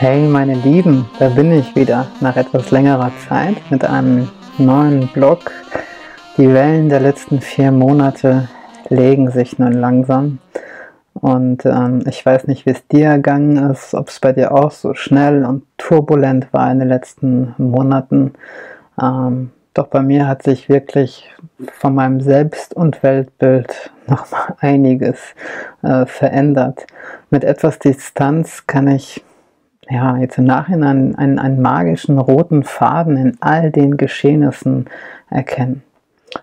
Hey meine Lieben, da bin ich wieder nach etwas längerer Zeit mit einem neuen Blog. Die Wellen der letzten vier Monate legen sich nun langsam und ähm, ich weiß nicht, wie es dir ergangen ist, ob es bei dir auch so schnell und turbulent war in den letzten Monaten. Ähm, doch bei mir hat sich wirklich von meinem Selbst- und Weltbild nochmal einiges äh, verändert. Mit etwas Distanz kann ich ja jetzt im Nachhinein einen, einen magischen roten Faden in all den Geschehnissen erkennen.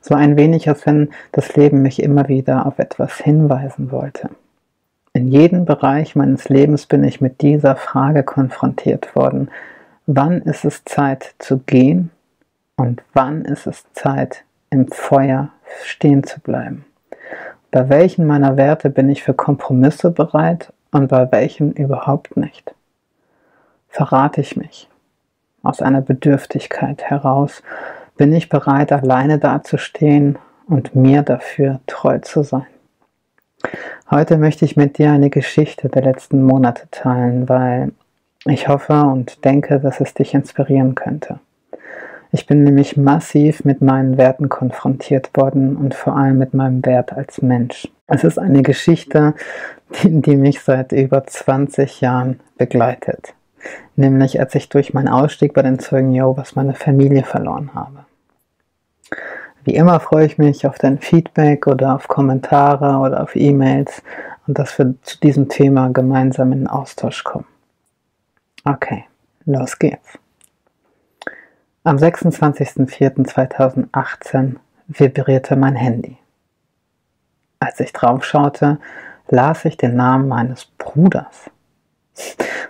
So ein wenig, als wenn das Leben mich immer wieder auf etwas hinweisen wollte. In jedem Bereich meines Lebens bin ich mit dieser Frage konfrontiert worden. Wann ist es Zeit zu gehen und wann ist es Zeit, im Feuer stehen zu bleiben? Bei welchen meiner Werte bin ich für Kompromisse bereit und bei welchen überhaupt nicht? Verrate ich mich aus einer Bedürftigkeit heraus? Bin ich bereit, alleine dazustehen und mir dafür treu zu sein? Heute möchte ich mit dir eine Geschichte der letzten Monate teilen, weil ich hoffe und denke, dass es dich inspirieren könnte. Ich bin nämlich massiv mit meinen Werten konfrontiert worden und vor allem mit meinem Wert als Mensch. Es ist eine Geschichte, die, die mich seit über 20 Jahren begleitet. Nämlich als ich durch meinen Ausstieg bei den Zeugen Jehovas meine Familie verloren habe. Wie immer freue ich mich auf dein Feedback oder auf Kommentare oder auf E-Mails und dass wir zu diesem Thema gemeinsam in den Austausch kommen. Okay, los geht's. Am 26.04.2018 vibrierte mein Handy. Als ich draufschaute, las ich den Namen meines Bruders.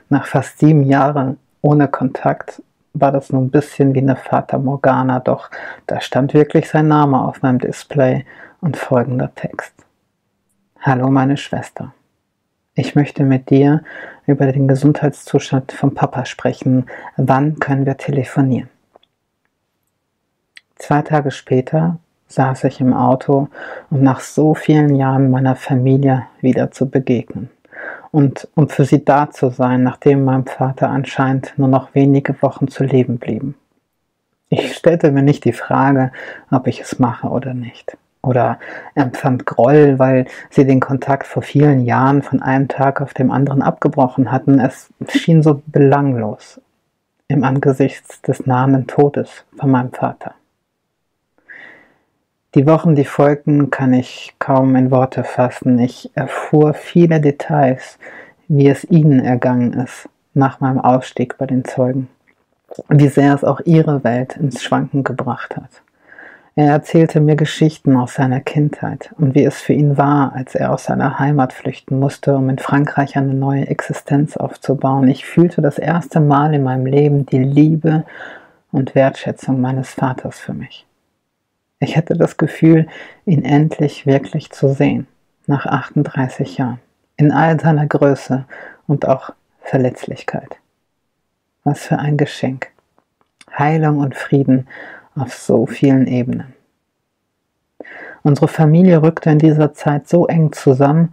Nach fast sieben Jahren ohne Kontakt war das nur ein bisschen wie eine Fata Morgana, doch da stand wirklich sein Name auf meinem Display und folgender Text. Hallo meine Schwester. Ich möchte mit dir über den Gesundheitszustand vom Papa sprechen. Wann können wir telefonieren? Zwei Tage später saß ich im Auto, um nach so vielen Jahren meiner Familie wieder zu begegnen und um für sie da zu sein, nachdem meinem Vater anscheinend nur noch wenige Wochen zu leben blieben. Ich stellte mir nicht die Frage, ob ich es mache oder nicht. Oder empfand Groll, weil sie den Kontakt vor vielen Jahren von einem Tag auf dem anderen abgebrochen hatten. Es schien so belanglos im Angesicht des nahen Todes von meinem Vater. Die Wochen, die folgten, kann ich kaum in Worte fassen. Ich erfuhr viele Details, wie es ihnen ergangen ist nach meinem Ausstieg bei den Zeugen, wie sehr es auch ihre Welt ins Schwanken gebracht hat. Er erzählte mir Geschichten aus seiner Kindheit und wie es für ihn war, als er aus seiner Heimat flüchten musste, um in Frankreich eine neue Existenz aufzubauen. Ich fühlte das erste Mal in meinem Leben die Liebe und Wertschätzung meines Vaters für mich. Ich hätte das Gefühl, ihn endlich wirklich zu sehen, nach 38 Jahren, in all seiner Größe und auch Verletzlichkeit. Was für ein Geschenk. Heilung und Frieden auf so vielen Ebenen. Unsere Familie rückte in dieser Zeit so eng zusammen,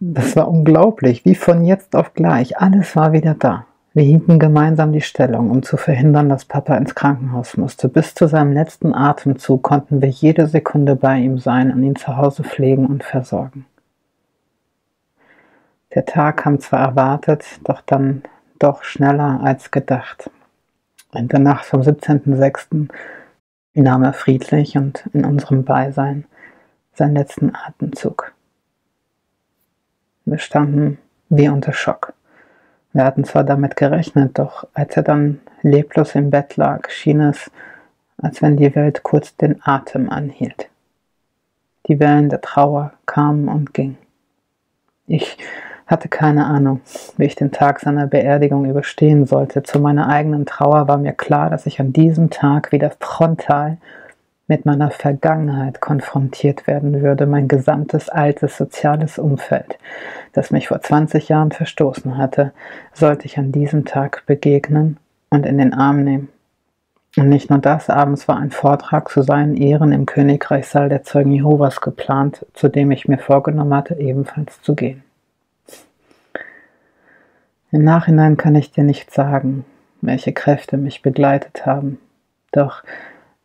das war unglaublich, wie von jetzt auf gleich. Alles war wieder da. Wir hielten gemeinsam die Stellung, um zu verhindern, dass Papa ins Krankenhaus musste. Bis zu seinem letzten Atemzug konnten wir jede Sekunde bei ihm sein und ihn zu Hause pflegen und versorgen. Der Tag kam zwar erwartet, doch dann doch schneller als gedacht. In der Nacht vom 17.06. nahm er friedlich und in unserem Beisein seinen letzten Atemzug. Wir standen wie unter Schock. Wir hatten zwar damit gerechnet, doch als er dann leblos im Bett lag, schien es, als wenn die Welt kurz den Atem anhielt. Die Wellen der Trauer kamen und gingen. Ich hatte keine Ahnung, wie ich den Tag seiner Beerdigung überstehen sollte. Zu meiner eigenen Trauer war mir klar, dass ich an diesem Tag wieder frontal mit meiner Vergangenheit konfrontiert werden würde, mein gesamtes altes soziales Umfeld, das mich vor 20 Jahren verstoßen hatte, sollte ich an diesem Tag begegnen und in den Arm nehmen. Und nicht nur das, abends war ein Vortrag zu seinen Ehren im Königreichssaal der Zeugen Jehovas geplant, zu dem ich mir vorgenommen hatte, ebenfalls zu gehen. Im Nachhinein kann ich dir nicht sagen, welche Kräfte mich begleitet haben. Doch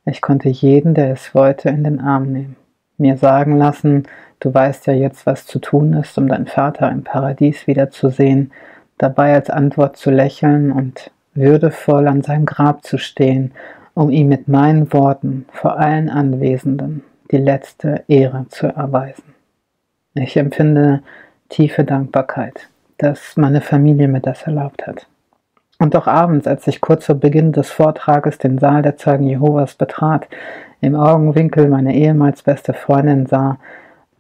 ich konnte jeden, der es wollte, in den Arm nehmen. Mir sagen lassen, du weißt ja jetzt, was zu tun ist, um deinen Vater im Paradies wiederzusehen, dabei als Antwort zu lächeln und würdevoll an seinem Grab zu stehen, um ihm mit meinen Worten vor allen Anwesenden die letzte Ehre zu erweisen. Ich empfinde tiefe Dankbarkeit, dass meine Familie mir das erlaubt hat. Und auch abends, als ich kurz vor Beginn des Vortrages den Saal der Zeugen Jehovas betrat, im Augenwinkel meine ehemals beste Freundin sah,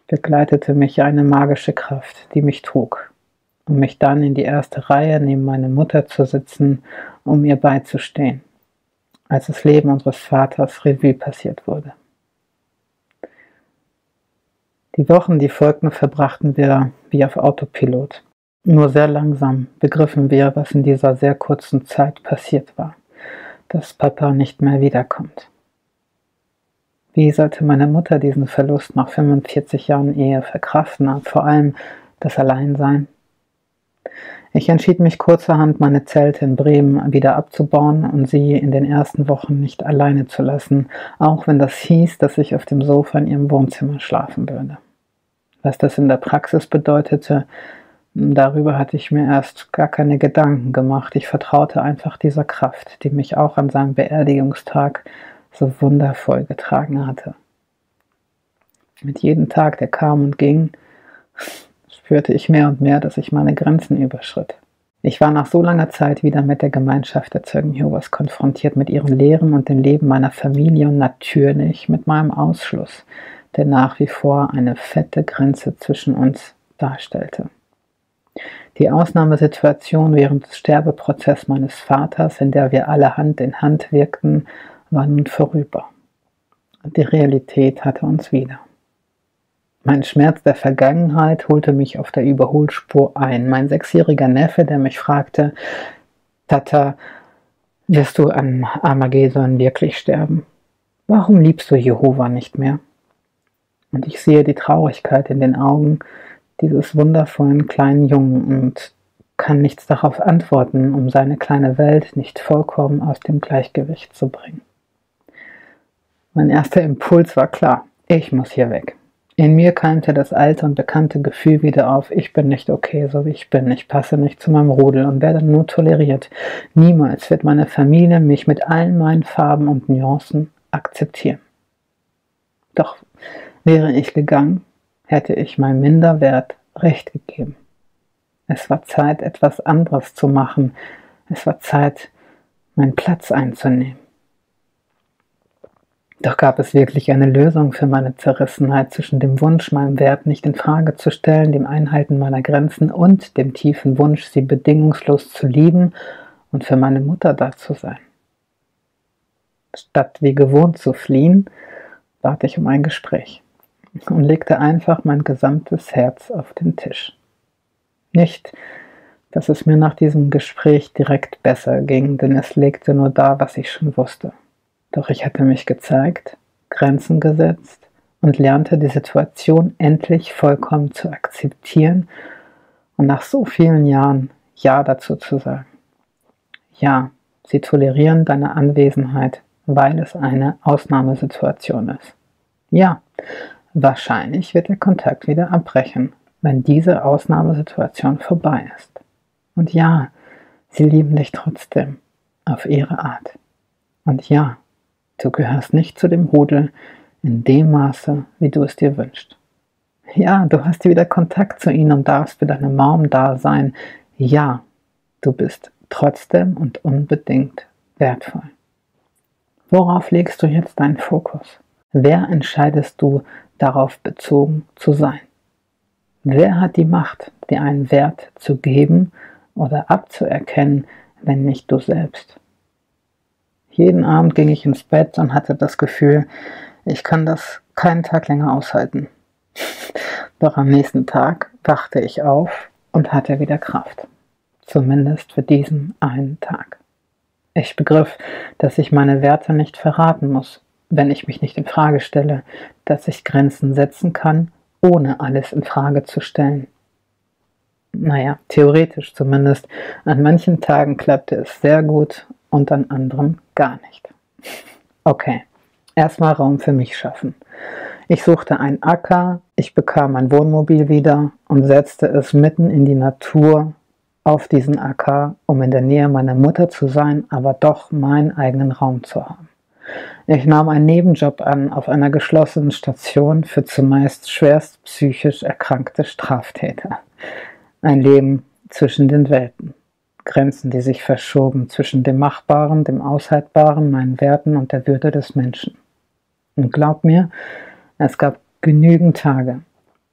begleitete mich eine magische Kraft, die mich trug, um mich dann in die erste Reihe neben meine Mutter zu sitzen, um ihr beizustehen, als das Leben unseres Vaters Revue passiert wurde. Die Wochen, die folgten, verbrachten wir wie auf Autopilot. Nur sehr langsam begriffen wir, was in dieser sehr kurzen Zeit passiert war, dass Papa nicht mehr wiederkommt. Wie sollte meine Mutter diesen Verlust nach 45 Jahren Ehe verkraften vor allem das Alleinsein? Ich entschied mich kurzerhand, meine Zelte in Bremen wieder abzubauen und sie in den ersten Wochen nicht alleine zu lassen, auch wenn das hieß, dass ich auf dem Sofa in ihrem Wohnzimmer schlafen würde. Was das in der Praxis bedeutete, darüber hatte ich mir erst gar keine Gedanken gemacht. Ich vertraute einfach dieser Kraft, die mich auch an seinem Beerdigungstag so wundervoll getragen hatte. Mit jedem Tag, der kam und ging, spürte ich mehr und mehr, dass ich meine Grenzen überschritt. Ich war nach so langer Zeit wieder mit der Gemeinschaft der Zeugen Jehovas konfrontiert, mit ihren Lehren und dem Leben meiner Familie und natürlich mit meinem Ausschluss, der nach wie vor eine fette Grenze zwischen uns darstellte. Die Ausnahmesituation während des Sterbeprozesses meines Vaters, in der wir alle Hand in Hand wirkten, war nun vorüber. Die Realität hatte uns wieder. Mein Schmerz der Vergangenheit holte mich auf der Überholspur ein. Mein sechsjähriger Neffe, der mich fragte, Tata, wirst du an Armageddon wirklich sterben? Warum liebst du Jehova nicht mehr? Und ich sehe die Traurigkeit in den Augen dieses wundervollen kleinen Jungen und kann nichts darauf antworten, um seine kleine Welt nicht vollkommen aus dem Gleichgewicht zu bringen. Mein erster Impuls war klar, ich muss hier weg. In mir keimte das alte und bekannte Gefühl wieder auf, ich bin nicht okay, so wie ich bin, ich passe nicht zu meinem Rudel und werde nur toleriert. Niemals wird meine Familie mich mit allen meinen Farben und Nuancen akzeptieren. Doch Wäre ich gegangen, hätte ich meinem Minderwert recht gegeben. Es war Zeit, etwas anderes zu machen. Es war Zeit, meinen Platz einzunehmen. Doch gab es wirklich eine Lösung für meine Zerrissenheit zwischen dem Wunsch, meinen Wert nicht in Frage zu stellen, dem Einhalten meiner Grenzen und dem tiefen Wunsch, sie bedingungslos zu lieben und für meine Mutter da zu sein. Statt wie gewohnt zu fliehen, bat ich um ein Gespräch und legte einfach mein gesamtes Herz auf den Tisch. Nicht, dass es mir nach diesem Gespräch direkt besser ging, denn es legte nur dar, was ich schon wusste. Doch ich hatte mich gezeigt, Grenzen gesetzt und lernte die Situation endlich vollkommen zu akzeptieren und nach so vielen Jahren Ja dazu zu sagen. Ja, sie tolerieren deine Anwesenheit, weil es eine Ausnahmesituation ist. Ja, Wahrscheinlich wird der Kontakt wieder abbrechen, wenn diese Ausnahmesituation vorbei ist. Und ja, sie lieben dich trotzdem, auf ihre Art. Und ja, du gehörst nicht zu dem Rudel in dem Maße, wie du es dir wünschst. Ja, du hast wieder Kontakt zu ihnen und darfst für deine Mom da sein. Ja, du bist trotzdem und unbedingt wertvoll. Worauf legst du jetzt deinen Fokus? Wer entscheidest du darauf bezogen zu sein. Wer hat die Macht, dir einen Wert zu geben oder abzuerkennen, wenn nicht du selbst? Jeden Abend ging ich ins Bett und hatte das Gefühl, ich kann das keinen Tag länger aushalten. Doch am nächsten Tag wachte ich auf und hatte wieder Kraft. Zumindest für diesen einen Tag. Ich begriff, dass ich meine Werte nicht verraten muss, wenn ich mich nicht in Frage stelle, dass ich Grenzen setzen kann, ohne alles in Frage zu stellen. Naja, theoretisch zumindest. An manchen Tagen klappte es sehr gut und an anderen gar nicht. Okay, erstmal Raum für mich schaffen. Ich suchte einen Acker, ich bekam mein Wohnmobil wieder und setzte es mitten in die Natur auf diesen Acker, um in der Nähe meiner Mutter zu sein, aber doch meinen eigenen Raum zu haben. Ich nahm einen Nebenjob an auf einer geschlossenen Station für zumeist schwerst psychisch erkrankte Straftäter. Ein Leben zwischen den Welten. Grenzen, die sich verschoben zwischen dem Machbaren, dem Aushaltbaren, meinen Werten und der Würde des Menschen. Und glaub mir, es gab genügend Tage,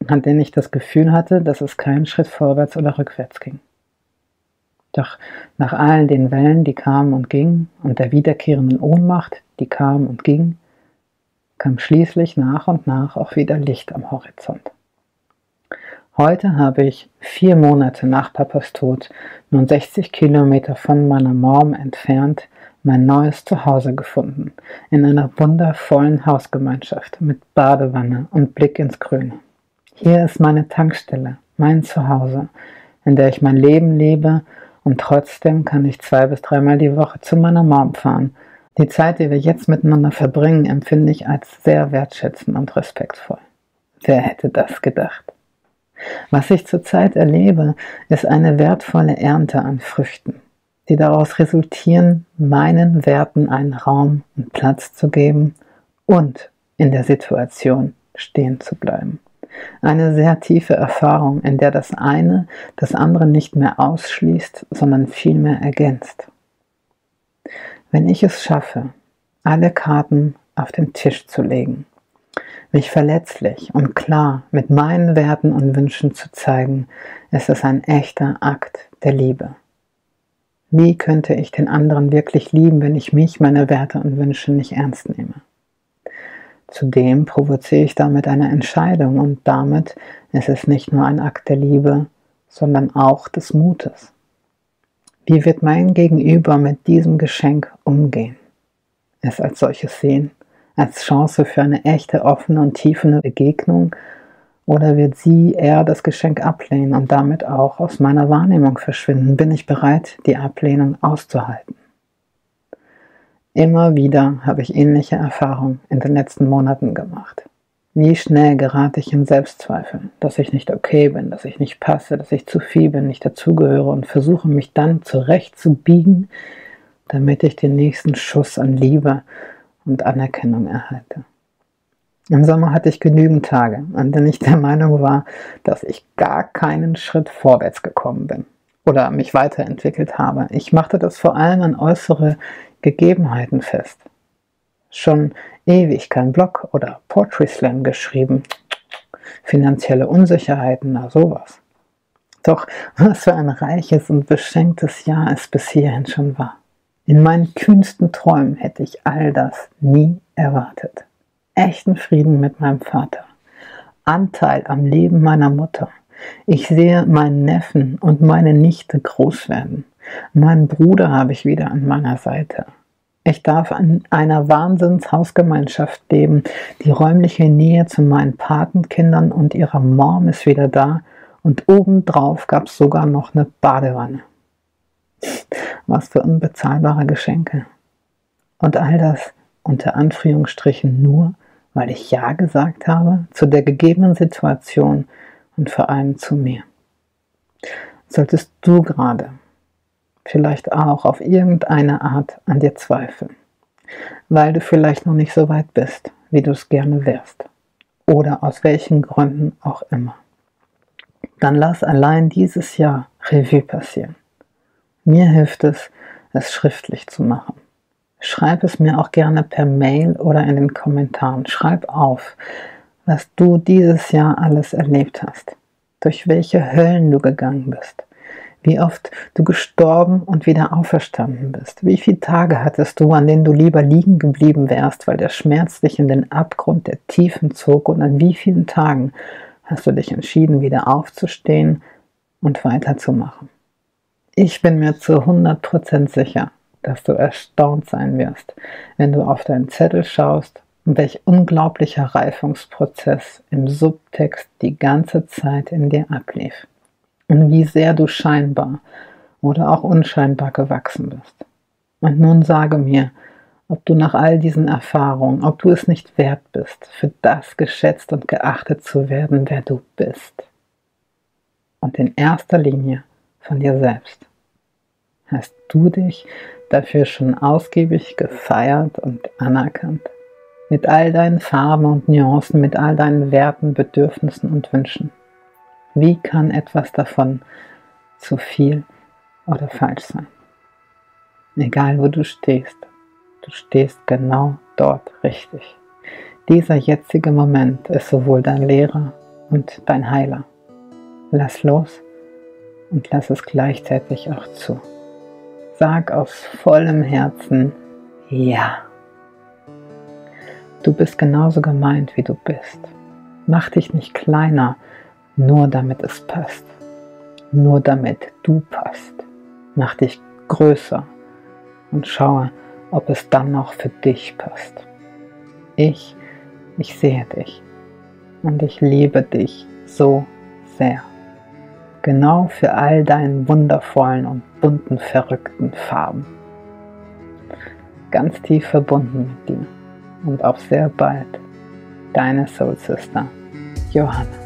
an denen ich das Gefühl hatte, dass es keinen Schritt vorwärts oder rückwärts ging. Doch nach allen den Wellen, die kamen und gingen, und der wiederkehrenden Ohnmacht, die kam und ging, kam schließlich nach und nach auch wieder Licht am Horizont. Heute habe ich vier Monate nach Papas Tod, nun 60 Kilometer von meiner Mom entfernt, mein neues Zuhause gefunden, in einer wundervollen Hausgemeinschaft mit Badewanne und Blick ins Grüne. Hier ist meine Tankstelle, mein Zuhause, in der ich mein Leben lebe und trotzdem kann ich zwei bis dreimal die Woche zu meiner Mom fahren. Die Zeit, die wir jetzt miteinander verbringen, empfinde ich als sehr wertschätzend und respektvoll. Wer hätte das gedacht? Was ich zurzeit erlebe, ist eine wertvolle Ernte an Früchten, die daraus resultieren, meinen Werten einen Raum und Platz zu geben und in der Situation stehen zu bleiben. Eine sehr tiefe Erfahrung, in der das eine das andere nicht mehr ausschließt, sondern vielmehr ergänzt. Wenn ich es schaffe, alle Karten auf den Tisch zu legen, mich verletzlich und klar mit meinen Werten und Wünschen zu zeigen, ist es ein echter Akt der Liebe. Wie könnte ich den anderen wirklich lieben, wenn ich mich, meine Werte und Wünsche nicht ernst nehme? Zudem provoziere ich damit eine Entscheidung und damit ist es nicht nur ein Akt der Liebe, sondern auch des Mutes. Wie wird mein Gegenüber mit diesem Geschenk umgehen? Es als solches sehen? als Chance für eine echte, offene und tiefende Begegnung? Oder wird sie eher das Geschenk ablehnen und damit auch aus meiner Wahrnehmung verschwinden? Bin ich bereit, die Ablehnung auszuhalten? Immer wieder habe ich ähnliche Erfahrungen in den letzten Monaten gemacht. Wie schnell gerate ich in Selbstzweifel, dass ich nicht okay bin, dass ich nicht passe, dass ich zu viel bin, nicht dazugehöre und versuche mich dann zurechtzubiegen, damit ich den nächsten Schuss an Liebe und Anerkennung erhalte. Im Sommer hatte ich genügend Tage, an denen ich der Meinung war, dass ich gar keinen Schritt vorwärts gekommen bin oder mich weiterentwickelt habe. Ich machte das vor allem an äußere Gegebenheiten fest. Schon ewig kein Blog oder Poetry Slam geschrieben. Finanzielle Unsicherheiten, na sowas. Doch was für ein reiches und beschenktes Jahr es bis hierhin schon war. In meinen kühnsten Träumen hätte ich all das nie erwartet. Echten Frieden mit meinem Vater. Anteil am Leben meiner Mutter. Ich sehe meinen Neffen und meine Nichte groß werden. Meinen Bruder habe ich wieder an meiner Seite. Ich darf in einer Wahnsinnshausgemeinschaft leben. Die räumliche Nähe zu meinen Patenkindern und ihrer Mom ist wieder da. Und obendrauf gab es sogar noch eine Badewanne. Was für unbezahlbare Geschenke. Und all das unter Anführungsstrichen nur, weil ich Ja gesagt habe zu der gegebenen Situation und vor allem zu mir. Solltest du gerade vielleicht auch auf irgendeine Art an dir zweifeln, weil du vielleicht noch nicht so weit bist, wie du es gerne wärst, oder aus welchen Gründen auch immer, dann lass allein dieses Jahr Revue passieren. Mir hilft es, es schriftlich zu machen. Schreib es mir auch gerne per Mail oder in den Kommentaren. Schreib auf, was du dieses Jahr alles erlebt hast, durch welche Höllen du gegangen bist, wie oft du gestorben und wieder auferstanden bist, wie viele Tage hattest du, an denen du lieber liegen geblieben wärst, weil der Schmerz dich in den Abgrund der Tiefen zog und an wie vielen Tagen hast du dich entschieden, wieder aufzustehen und weiterzumachen. Ich bin mir zu 100% sicher, dass du erstaunt sein wirst, wenn du auf deinen Zettel schaust welch unglaublicher Reifungsprozess im Subtext die ganze Zeit in dir ablief. Und wie sehr du scheinbar oder auch unscheinbar gewachsen bist. Und nun sage mir, ob du nach all diesen Erfahrungen, ob du es nicht wert bist, für das geschätzt und geachtet zu werden, wer du bist. Und in erster Linie von dir selbst. Hast du dich dafür schon ausgiebig gefeiert und anerkannt? Mit all deinen Farben und Nuancen, mit all deinen Werten, Bedürfnissen und Wünschen. Wie kann etwas davon zu viel oder falsch sein? Egal wo du stehst, du stehst genau dort richtig. Dieser jetzige Moment ist sowohl dein Lehrer und dein Heiler. Lass los und lass es gleichzeitig auch zu. Sag aus vollem Herzen Ja. Du bist genauso gemeint, wie du bist. Mach dich nicht kleiner, nur damit es passt. Nur damit du passt. Mach dich größer und schaue, ob es dann noch für dich passt. Ich, ich sehe dich und ich liebe dich so sehr. Genau für all deinen wundervollen und bunten, verrückten Farben. Ganz tief verbunden mit dir und auf sehr bald. Deine Soul Sister, Johanna.